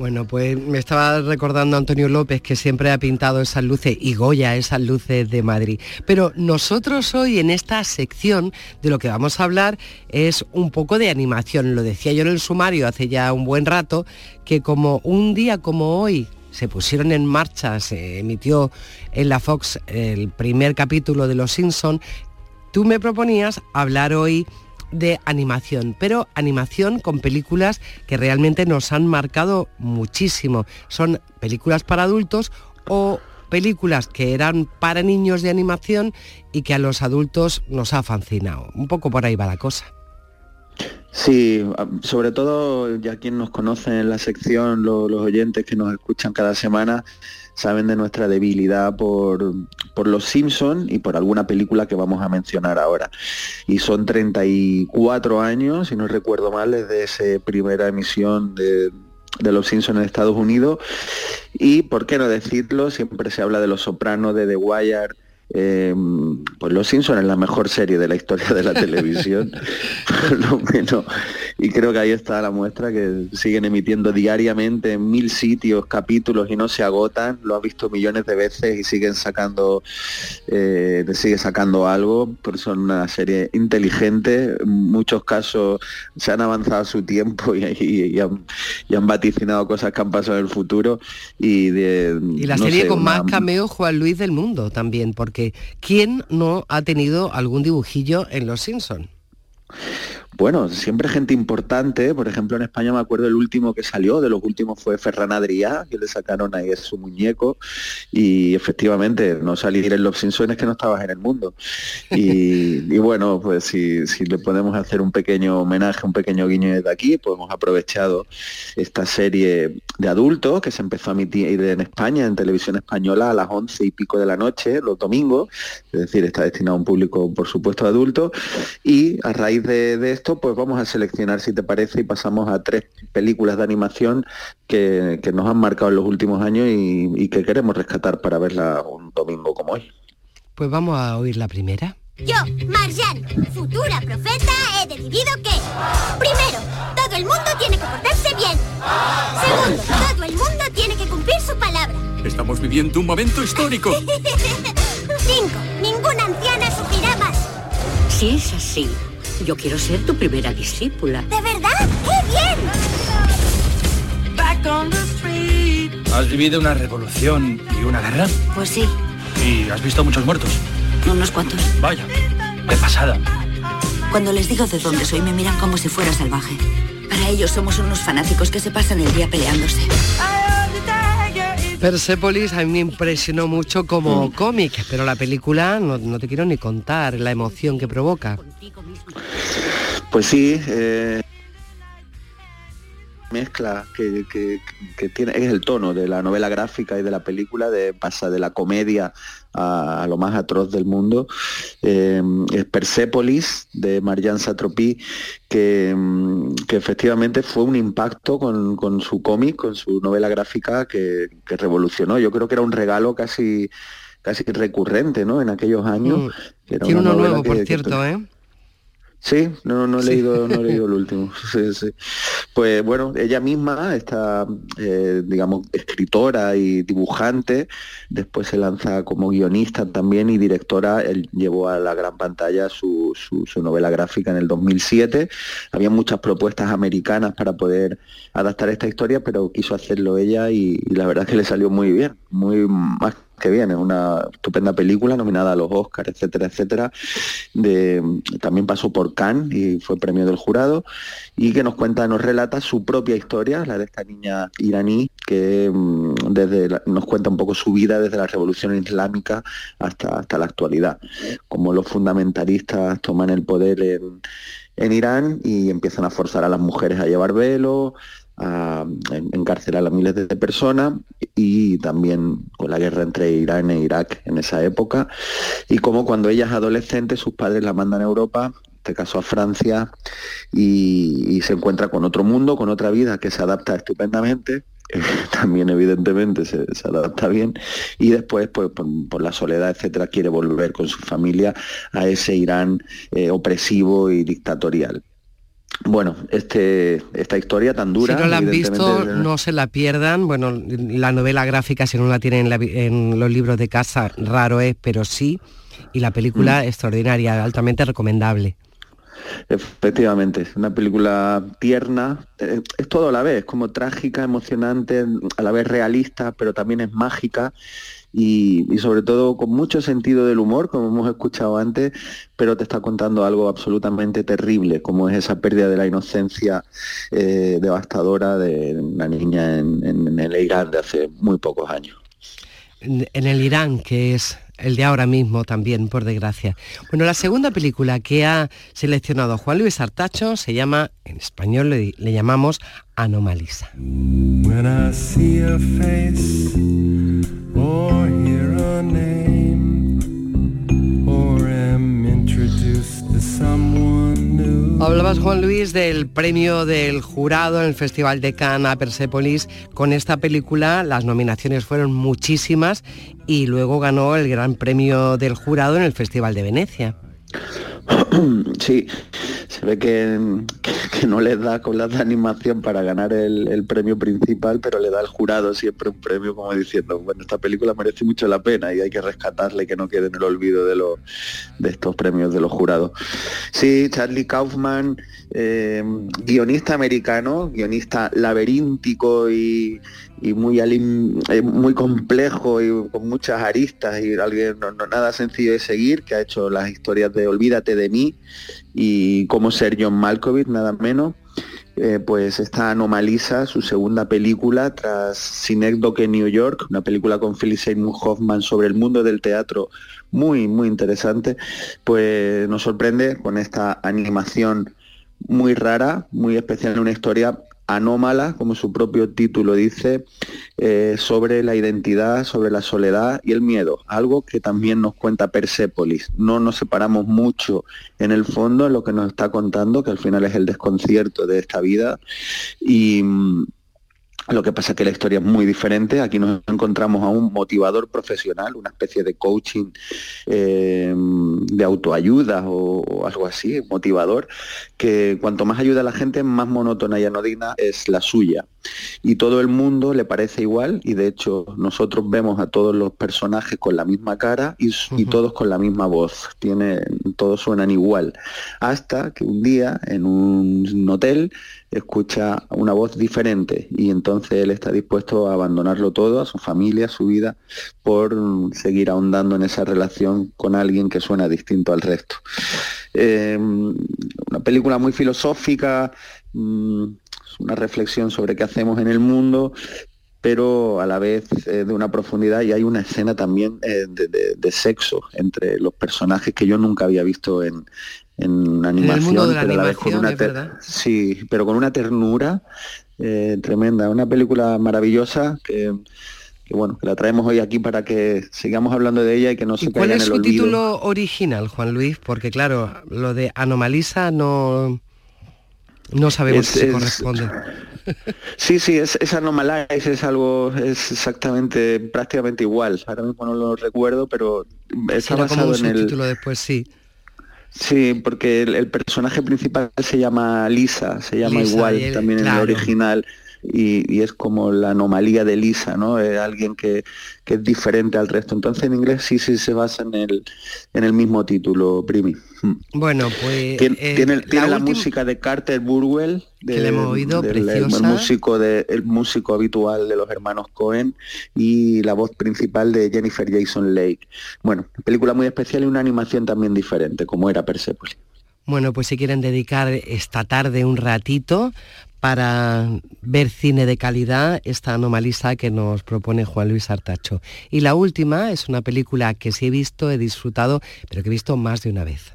Bueno, pues me estaba recordando Antonio López que siempre ha pintado esas luces y Goya esas luces de Madrid. Pero nosotros hoy en esta sección de lo que vamos a hablar es un poco de animación. Lo decía yo en el sumario hace ya un buen rato, que como un día como hoy se pusieron en marcha, se emitió en la Fox el primer capítulo de Los Simpson, tú me proponías hablar hoy de animación, pero animación con películas que realmente nos han marcado muchísimo. Son películas para adultos o películas que eran para niños de animación y que a los adultos nos ha fascinado. Un poco por ahí va la cosa. Sí, sobre todo ya quien nos conoce en la sección, los oyentes que nos escuchan cada semana, saben de nuestra debilidad por, Los Simpsons y por alguna película que vamos a mencionar ahora. Y son 34 años, si no recuerdo mal, desde esa primera emisión de, de Los Simpsons en Estados Unidos. Y, ¿por qué no decirlo? Siempre se habla de Los Sopranos, de The Wire, eh, pues Los Simpsons es la mejor serie de la historia de la televisión, *laughs* por lo menos. Y creo que ahí está la muestra que siguen emitiendo diariamente en mil sitios capítulos y no se agotan. Lo has visto millones de veces y siguen sacando, eh, sigue sacando algo. Por son una serie inteligente. En muchos casos se han avanzado su tiempo y, han, vaticinado cosas que han pasado en el futuro. Y, de, y la serie con más cameo Juan Luis del mundo también, porque ¿quién no ha tenido algún dibujillo en Los Simpson? Bueno, siempre gente importante, por ejemplo en España me acuerdo el último que salió, de los últimos fue Ferran Adrià, que le sacaron ahí su muñeco. Y efectivamente no salir en los Simpsons es que no estabas en el mundo. Y, bueno, pues si, le podemos hacer un pequeño homenaje, un pequeño guiño desde aquí, pues hemos aprovechado esta serie de adultos que se empezó a emitir en España, en televisión española, a las once y pico de la noche, los domingos, es decir, está destinado a un público por supuesto adulto, y a raíz de, de esto, pues vamos a seleccionar, si te parece, y pasamos a tres películas de animación que, que nos han marcado en los últimos años y, y que queremos rescatar para verla un domingo como hoy. Pues vamos a oír la primera. Yo, Marjan, futura profeta, he decidido que... Primero, todo el mundo tiene que portarse bien. Segundo, todo el mundo tiene que cumplir su palabra. Estamos viviendo un momento histórico. *laughs* Cinco, ninguna anciana sufrirá más. Si es así, yo quiero ser tu primera discípula. ¿De verdad? ¡Qué bien! ¿Has vivido una revolución y una guerra? Pues sí, ¿Y has visto muchos muertos? unos cuantos. Vaya, de pasada. Cuando les digo de dónde soy, me miran como si fuera salvaje. Para ellos somos unos fanáticos que se pasan el día peleándose. Persepolis a mí me impresionó mucho como cómic, pero la película no, no te quiero ni contar la emoción que provoca. Pues sí, eh, mezcla que, que- que tiene es el tono de la novela gráfica y de la película de pasa de la comedia a, a lo más atroz del mundo Eh, es Persepolis de Marianne Satropi que, mm, que efectivamente fue un impacto con, con su cómic con su novela gráfica que, que revolucionó yo creo que era un regalo casi casi recurrente ¿no? en aquellos años Mm. era Tiene uno nuevo, por cierto, ¿eh? Sí, no, no he Sí. leído, no he leído *laughs* el último. *laughs* Sí, sí. Pues bueno, ella misma está, eh, digamos, escritora y dibujante. Después se lanza como guionista también y directora. Él llevó a la gran pantalla su, su- su novela gráfica en el 2007. Había muchas propuestas americanas para poder adaptar esta historia, pero quiso hacerlo ella y, y la verdad es que le salió muy bien, muy más que bien. Es una estupenda película nominada a los Oscars, etcétera, etcétera de, también pasó por Cannes y fue premio del jurado y que nos cuenta, nos relata su propia historia, la de esta niña iraní que mm, desde la- nos cuenta un poco su vida desde la revolución islámica hasta, hasta la actualidad, como los fundamentalistas toman el poder en, en Irán y empiezan a forzar a las mujeres a llevar velo, a en- encarcelar a miles de personas y también con la guerra entre Irán e Irak en esa época. Y como cuando ella es adolescente sus padres la mandan a Europa, este caso a Francia, y, se encuentra con otro mundo, con otra vida que se adapta estupendamente, *laughs* eh, también evidentemente se, adapta bien, y después pues por, por la soledad, etcétera, quiere volver con su familia a ese Irán eh, opresivo y dictatorial. Bueno, este, esta historia tan dura. si no la han visto, no se la pierdan. Bueno, la novela gráfica, si no la tienen en, la en los libros de casa, raro es, pero sí. Y la película extraordinaria, altamente recomendable. Efectivamente, es una película tierna, eh, es todo a la vez, como trágica, emocionante, a la vez realista, pero también es mágica y, y sobre todo con mucho sentido del humor, como hemos escuchado antes, pero te está contando algo absolutamente terrible, como es esa pérdida de la inocencia eh, devastadora de una niña en, el Irán de hace muy pocos años. En el Irán, que es el de ahora mismo también, por desgracia. Bueno, la segunda película que ha seleccionado Juan Luis Artacho se llama, en español le, llamamos Anomalisa. Hablabas, Juan Luis, del premio del jurado en el Festival de Cannes a Persepolis. Con esta película las nominaciones fueron muchísimas y luego ganó el gran premio del jurado en el Festival de Venecia. *coughs* Sí, se ve que, que- no les da con las de animación para ganar el, premio principal, pero le da al jurado siempre un premio como diciendo, bueno, esta película merece mucho la pena y hay que rescatarle y que no quede en el olvido de, los de estos premios de los jurados. Sí, Charlie Kaufman, eh, guionista americano, guionista laberíntico y, y muy, eh, muy complejo y con muchas aristas y alguien no, nada sencillo de seguir, que ha hecho las historias de Olvídate de mí y cómo ser John Malkovich, nada menos. Eh, pues esta Anomalisa, su segunda película tras Synecdoche en New York, una película con Philip Seymour Hoffman sobre el mundo del teatro muy, muy interesante, pues nos sorprende con esta animación muy rara, muy especial, una historia anómala, como su propio título dice, eh, sobre la identidad, sobre la soledad y el miedo, algo que también nos cuenta Persépolis. No nos separamos mucho en el fondo en lo que nos está contando, que al final es el desconcierto de esta vida. Y lo que pasa es que la historia es muy diferente. Aquí nos encontramos a un motivador profesional, una especie de coaching eh, de autoayuda o, algo así, motivador, que cuanto más ayuda a la gente, más monótona y anodina es la suya. Y todo el mundo le parece igual y de hecho nosotros vemos a todos los personajes con la misma cara y, y todos con la misma voz. Tiene, todos suenan igual. Hasta que un día en un hotel escucha una voz diferente y entonces él está dispuesto a abandonarlo todo, a su familia, a su vida, por seguir ahondando en esa relación con alguien que suena distinto al resto. Em, una película muy filosófica, mm, una reflexión sobre qué hacemos en el mundo, pero a la vez eh, de una profundidad y hay una escena también eh, de, sexo entre los personajes que yo nunca había visto en, en animación, pero a la vez con una sí, pero con una ternura eh, tremenda, una película maravillosa que, bueno, que la traemos hoy aquí para que sigamos hablando de ella y que no se ¿Y ¿Cuál es su título original, Juan Luis? Porque claro, lo de Anomalisa no no sabemos si corresponde. *laughs* Sí, sí, es, es Anomalize, es algo, es exactamente, prácticamente igual. Ahora mismo no lo recuerdo, pero está basado en el título después, sí. Sí, porque el, personaje principal se llama Lisa, se llama igual también en el original. Y, es como la anomalía de Lisa, ¿no? Es alguien que, es diferente al resto. Entonces en inglés sí, sí se basa en el, en el mismo título, Primi. Hmm. Bueno, pues... Tiene, eh, la, música de Carter Burwell, que le hemos oído, preciosa. El, músico de, el músico habitual de los hermanos Cohen y la voz principal de Jennifer Jason Lake. Bueno, película muy especial y una animación también diferente, como era Persepolis. Bueno, pues si quieren dedicar esta tarde un ratito para ver cine de calidad, esta anomalisa que nos propone Juan Luis Artacho. Y la última es una película que sí he visto, he disfrutado, pero que he visto más de una vez.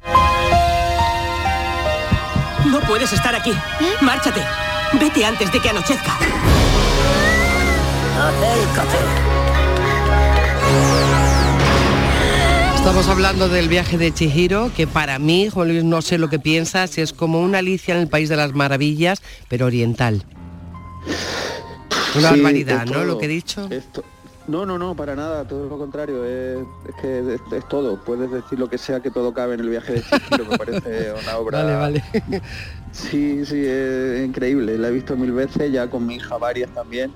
No puedes estar aquí. ¿Eh? Márchate. Vete antes de que anochezca. Estamos hablando del viaje de Chihiro, que para mí, Juan Luis, no sé lo que piensas, es como una Alicia en el País de las Maravillas, pero oriental. Una barbaridad, ¿no? Lo que he dicho. No, no, no, para nada, todo lo contrario, es, que es, todo, puedes decir lo que sea que todo cabe en el viaje de Chihiro, me parece *laughs* una obra... Vale, vale. *laughs* Sí, sí, es increíble, la he visto mil veces, ya con mi hija varias también,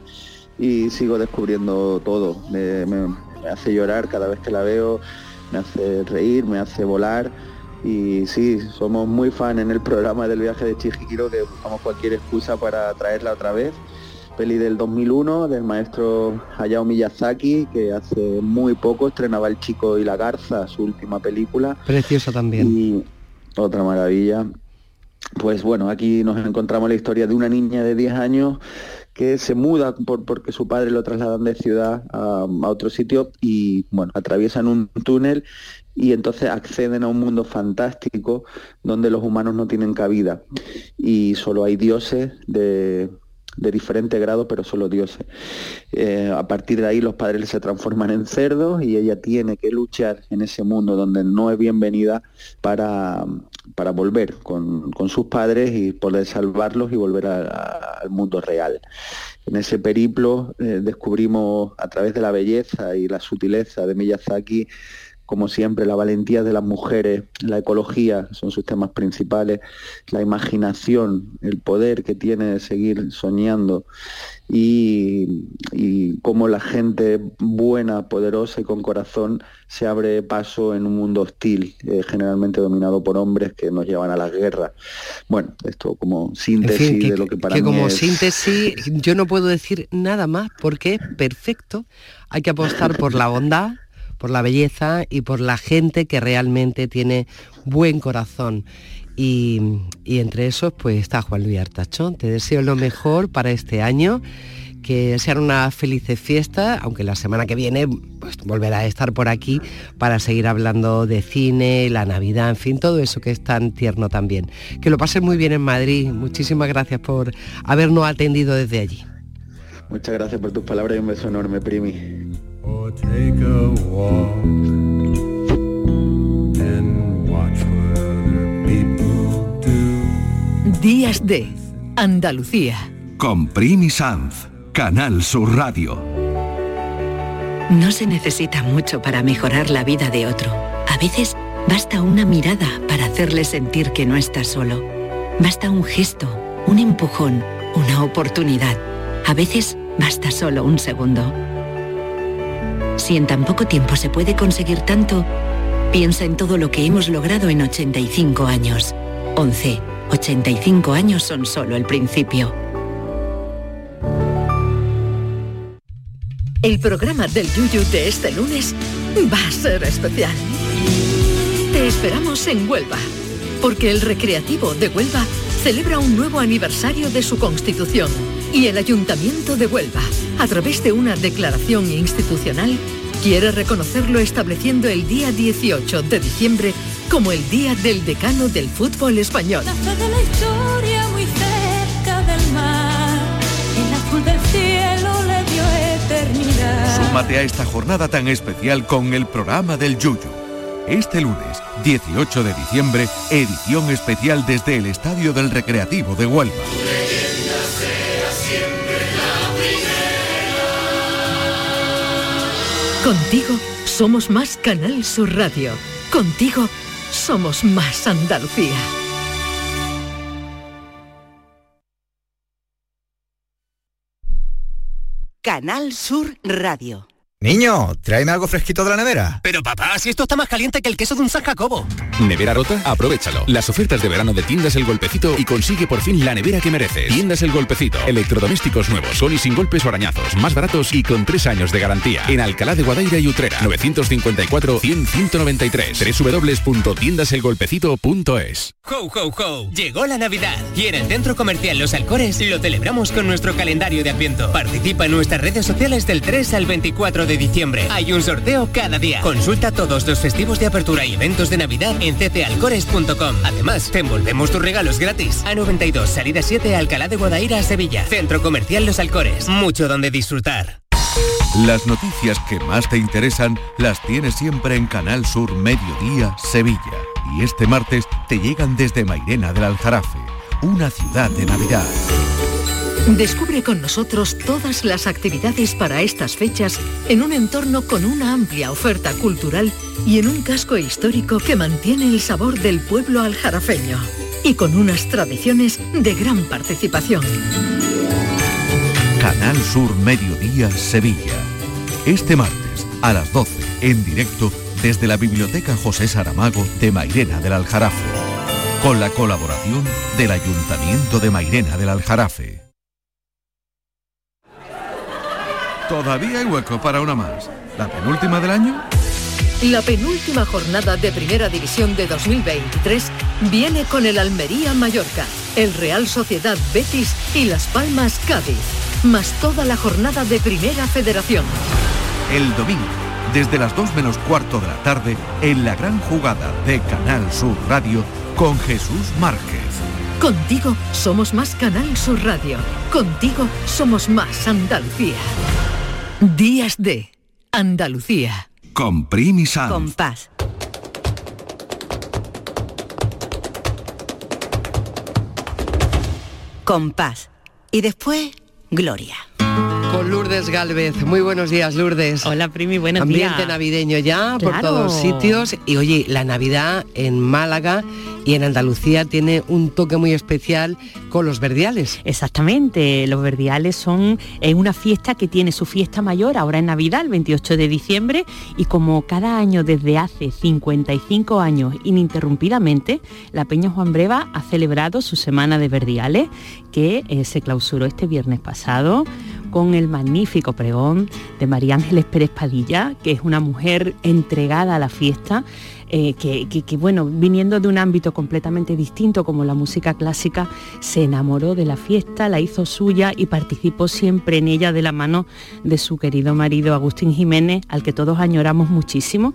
y sigo descubriendo todo, me hace llorar cada vez que la veo, me hace reír, me hace volar y sí, somos muy fan en el programa del viaje de Chihiro que buscamos cualquier excusa para traerla otra vez. Peli del 2001 del maestro Hayao Miyazaki que hace muy poco estrenaba El chico y la garza, su última película. Preciosa también. Y otra maravilla. Pues bueno, aquí nos encontramos la historia de una niña de 10 años que se muda por, porque su padre lo trasladan de ciudad a, otro sitio y bueno, atraviesan un túnel y entonces acceden a un mundo fantástico donde los humanos no tienen cabida y solo hay dioses de, de diferente grado, pero solo dioses. Eh, a partir de ahí los padres se transforman en cerdos y ella tiene que luchar en ese mundo donde no es bienvenida para, para volver con, sus padres y poder salvarlos y volver al mundo real. En ese periplo eh, descubrimos a través de la belleza y la sutileza de Miyazaki como siempre, la valentía de las mujeres, la ecología son sus temas principales, la imaginación, el poder que tiene de seguir soñando y, y cómo la gente buena, poderosa y con corazón se abre paso en un mundo hostil, eh, generalmente dominado por hombres que nos llevan a la guerra. Bueno, esto como síntesis de lo que para que como síntesis yo no puedo decir nada más porque es perfecto. Hay que apostar por la bondad, por la belleza y por la gente que realmente tiene buen corazón. Y, entre esos pues está Juan Luis Artachón. Te deseo lo mejor para este año que sean una felices fiesta, aunque la semana que viene pues, volverá a estar por aquí para seguir hablando de cine, la Navidad, en fin, todo eso que es tan tierno también. Que lo pasen muy bien en Madrid. Muchísimas gracias por habernos atendido desde allí. Muchas gracias por tus palabras y un beso enorme, Primi. Días de Andalucía. Con Primi Sanz, Canal Sur Radio. No se necesita mucho para mejorar la vida de otro. A veces basta una mirada para hacerle sentir que no está solo. Basta un gesto, un empujón, una oportunidad. A veces basta solo un segundo. Si en tan poco tiempo se puede conseguir tanto, piensa en todo lo que hemos logrado en 85 años. 11. 85 años son solo el principio. El programa del Yuyu de este lunes va a ser especial. Te esperamos en Huelva, porque el Recreativo de Huelva celebra un nuevo aniversario de su constitución y el Ayuntamiento de Huelva, a través de una declaración institucional, quiere reconocerlo estableciendo el día 18 de diciembre como el Día del Decano del Fútbol Español. Nace de la historia muy cerca del mar, el azul del cielo le dio eternidad. Súmate a esta jornada tan especial con el programa del Yuyu. Este lunes, 18 de diciembre, edición especial desde el Estadio del Recreativo de Huelva. Contigo somos más Canal Sur Radio. Contigo somos más Andalucía. Canal Sur Radio. Niño, tráeme algo fresquito de la nevera. Pero papá, si esto está más caliente que el queso de un San Jacobo. ¿Nevera rota? Aprovechalo. Las ofertas de verano de Tiendas El Golpecito y consigue por fin la nevera que mereces. Tiendas El Golpecito. Electrodomésticos nuevos, con y sin golpes o arañazos, más baratos y con tres años de garantía. En Alcalá de Guadaira y Utrera. 954-100-193. www.tiendaselgolpecito.es Ho, ho, ho. Llegó la Navidad y en el Centro Comercial Los Alcores lo celebramos con nuestro calendario de Adviento. Participa en nuestras redes sociales del 3 al 24 de diciembre. Hay un sorteo cada día. Consulta todos los festivos de apertura y eventos de Navidad en ctalcores.com. Además, te envolvemos tus regalos gratis. A92, salida 7, Alcalá de Guadaira Sevilla. Centro Comercial Los Alcores. Mucho donde disfrutar. Las noticias que más te interesan las tienes siempre en Canal Sur Mediodía, Sevilla. Y este martes te llegan desde Mairena del Aljarafe, una ciudad de Navidad. Descubre con nosotros todas las actividades para estas fechas en un entorno con una amplia oferta cultural y en un casco histórico que mantiene el sabor del pueblo aljarafeño y con unas tradiciones de gran participación. Canal Sur Mediodía, Sevilla. Este martes a las 12, en directo desde la Biblioteca José Saramago de Mairena del Aljarafe. Con la colaboración del Ayuntamiento de Mairena del Aljarafe. Todavía hay hueco para una más. ¿La penúltima del año? La penúltima jornada de Primera División de 2023 viene con el Almería Mallorca, el Real Sociedad Betis y Las Palmas Cádiz, más toda la jornada de Primera Federación. El domingo, desde las 2 menos cuarto de la tarde, en la gran jugada de Canal Sur Radio con Jesús Márquez. Contigo somos más Canal Sur Radio. Contigo somos más Andalucía. Días de Andalucía. Con Primi. Compás. Compás. Y después, Gloria. Con Lourdes Galvez. Muy buenos días, Lourdes. Hola, Primi, buenos Ambiente días. navideño ya por todos sitios. Y oye, la Navidad en Málaga y en Andalucía tiene un toque muy especial con los verdiales. Exactamente, los verdiales son eh, una fiesta que tiene su fiesta mayor ahora en Navidad, el 28 de diciembre, y como cada año desde hace 55 años ininterrumpidamente, la Peña Juan Breva ha celebrado su semana de verdiales, que eh, se clausuró este viernes pasado con el magnífico pregón de María Ángeles Pérez Padilla, que es una mujer entregada a la fiesta, eh, que, que- que, bueno, viniendo de un ámbito completamente distinto como la música clásica, se enamoró de la fiesta, la hizo suya y participó siempre en ella de la mano de su querido marido Agustín Jiménez, al que todos añoramos muchísimo.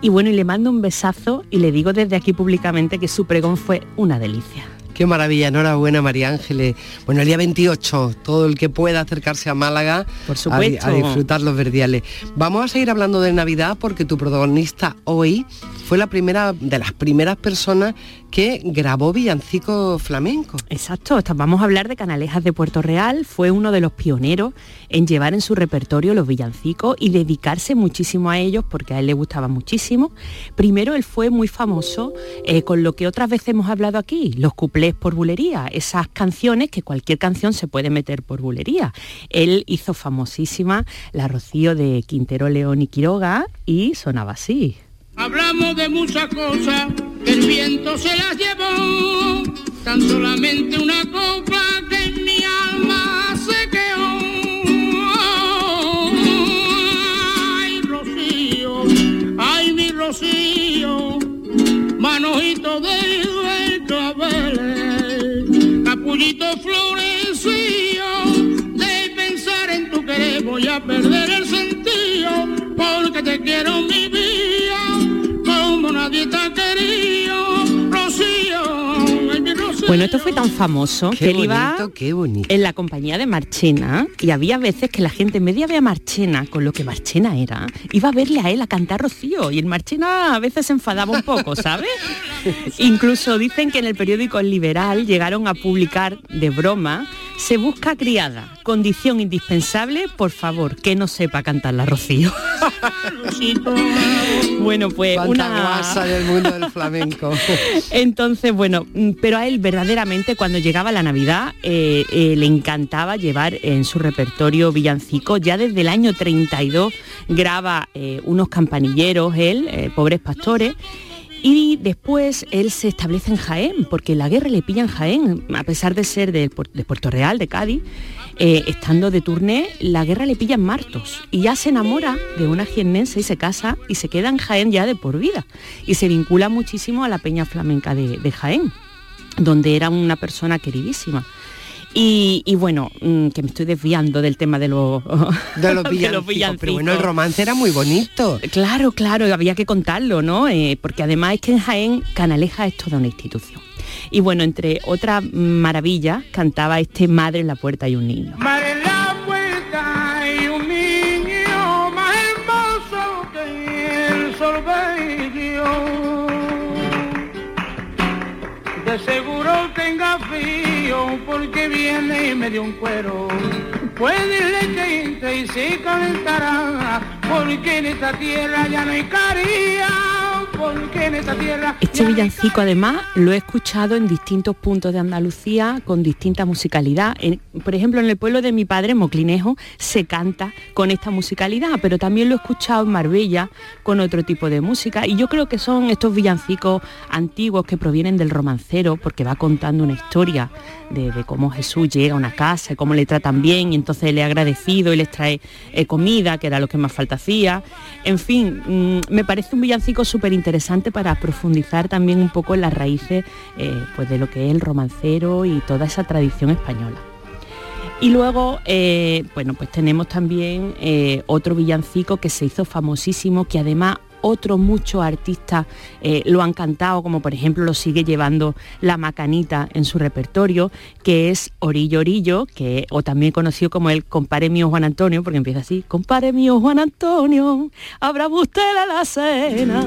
Y bueno, y le mando un besazo y le digo desde aquí públicamente que su pregón fue una delicia. Qué maravilla, enhorabuena María Ángeles. Bueno, el día 28, todo el que pueda acercarse a Málaga Por a, disfrutar los verdiales. Vamos a seguir hablando de Navidad porque tu protagonista hoy fue la primera de las primeras personas que grabó villancicos flamencos. Exacto, vamos a hablar de Canalejas de Puerto Real, fue uno de los pioneros en llevar en su repertorio los villancicos y dedicarse muchísimo a ellos porque a él le gustaba muchísimo. Primero él fue muy famoso eh, con lo que otras veces hemos hablado aquí, los cuplés por bulería, esas canciones que cualquier canción se puede meter por bulería. Él hizo famosísima la Rocío de Quintero León y Quiroga y sonaba así. Hablamos de muchas cosas que el viento se las llevó, tan solamente una copa que en mi alma se quedó. Ay, Rocío, ay, mi Rocío, manojito de claveles, capullito florecío, de pensar en tu querer voy a perder el sentido, porque te quiero mi vida, nadie te ha querido, Bueno, esto fue tan famoso Qué que él iba bonito, qué bonito. en la compañía de Marchena y había veces que la gente en de ver a Marchena con lo que Marchena era, iba a verle a él a cantar Rocío y el Marchena a veces se enfadaba un poco, ¿sabes? *laughs* Incluso dicen que en el periódico El Liberal llegaron a publicar de broma, se busca criada, condición indispensable, por favor, que no sepa cantar la Rocío. *laughs* *laughs* bueno, pues Cuánta una del mundo del flamenco. entonces, bueno, mm, pero a él verdaderamente cuando llegaba la Navidad eh, eh, le encantaba llevar en su repertorio villancicos. Ya desde el año 32 graba eh, unos campanilleros, él, pobres pastores. Y después él se establece en Jaén, porque la guerra le pilla en Jaén, a pesar de ser de, Puer- de Puerto Real, de Cádiz, estando de turné, la guerra le pilla en Martos. Y ya se enamora de una jiennense y se casa y se queda en Jaén ya de por vida. Y se vincula muchísimo a la peña flamenca de Jaén, donde era una persona queridísima. Y, y bueno, mm, que me estoy desviando del tema de *laughs* los, De los villancicos, pero bueno, el romance era muy bonito. Claro, claro, había que contarlo, ¿no? Eh, porque además es que en Jaén Canaleja es toda una institución. Y bueno, entre otras maravillas, cantaba este Madre en la puerta y un niño. Viene y me dio un cuero. Puede que entre y se calentará porque en esta tierra ya no hay caría. Este villancico además lo he escuchado en distintos puntos de Andalucía con distinta musicalidad. Por ejemplo, en el pueblo de mi padre, Moclinejo, se canta con esta musicalidad, pero también lo he escuchado en Marbella con otro tipo de música. Y yo creo que son estos villancicos antiguos que provienen del romancero, porque va contando una historia de, cómo Jesús llega a una casa, cómo le tratan bien, y entonces le ha agradecido y les trae eh, comida, que era lo que más falta hacía. En fin, mm, me parece un villancico súper interesante para profundizar también un poco en las raíces eh, pues de lo que es el romancero y toda esa tradición española. Y luego, eh, bueno, pues tenemos también eh, otro villancico que se hizo famosísimo, que además otros muchos artistas eh, lo han cantado, como por ejemplo lo sigue llevando La Macanita en su repertorio, que es Orillo Orillo, que, o también conocido como el Compare mío Juan Antonio, porque empieza así, Compare mío Juan Antonio, habrá usted la cena.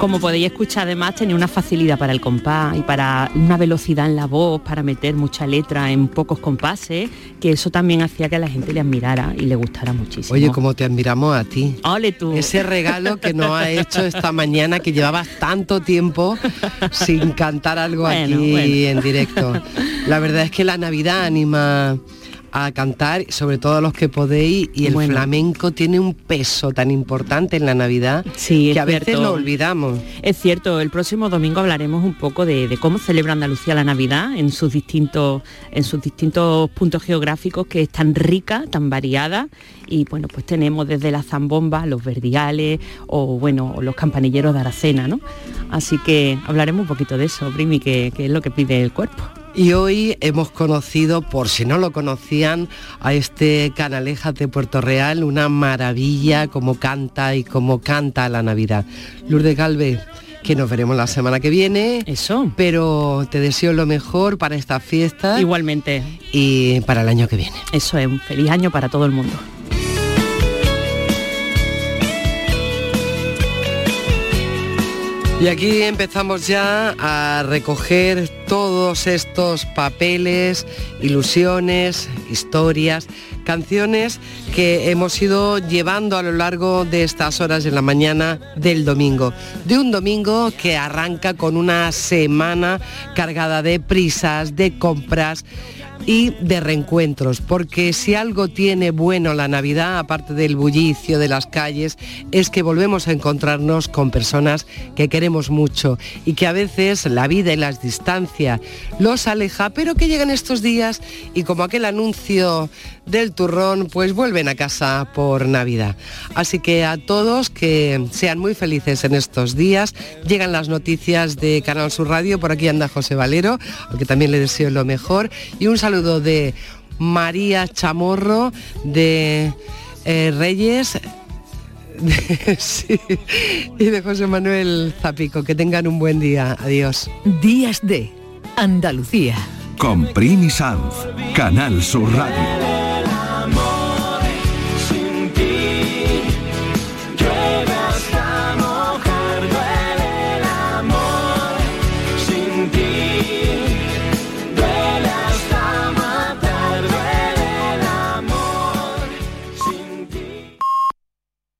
Como podéis escuchar, además tenía una facilidad para el compás y para una velocidad en la voz, para meter mucha letra en pocos compases, que eso también hacía que la gente le admirara y le gustara muchísimo. Oye, como te admiramos a ti. Ole tú. Ese regalo que nos ha hecho esta mañana, que llevabas tanto tiempo sin cantar algo Bueno, aquí bueno. en directo. La verdad es que la Navidad anima a cantar, sobre todo los que podéis, y el Bueno. flamenco tiene un peso tan importante en la Navidad Sí, que a veces cierto. lo olvidamos. Es cierto, el próximo domingo hablaremos un poco de, de cómo celebra Andalucía la Navidad en sus distintos, en sus distintos puntos geográficos, que es tan rica, tan variada. Y bueno, pues tenemos desde la zambomba, los verdiales o bueno, los campanilleros de Aracena, ¿no? Así que hablaremos un poquito de eso, Brimi, que, que es lo que pide el cuerpo. Y hoy hemos conocido, por si no lo conocían, a este Canalejas de Puerto Real, una maravilla como canta y como canta la Navidad. Lourdes Galvez, que nos veremos la semana que viene. Eso. Pero te deseo lo mejor para esta fiesta. Igualmente. Y para el año que viene. Eso es, un feliz año para todo el mundo. Y aquí empezamos ya a recoger todos estos papeles, ilusiones, historias, canciones que hemos ido llevando a lo largo de estas horas de la mañana del domingo. De un domingo que arranca con una semana cargada de prisas, de compras y de reencuentros, porque si algo tiene bueno la Navidad, aparte del bullicio de las calles, es que volvemos a encontrarnos con personas que queremos mucho y que a veces la vida y las distancias los aleja, pero que llegan estos días y como aquel anuncio del turrón, pues vuelven a casa por Navidad. Así que a todos que sean muy felices en estos días, llegan las noticias de Canal Sur Radio, por aquí anda José Valero, al que también le deseo lo mejor, y un saludo de María Chamorro, de eh, Reyes, *laughs* sí, y de José Manuel Zapico. Que tengan un buen día. Adiós. Días de Andalucía. Con Primi Sanz, Canal Sur Radio.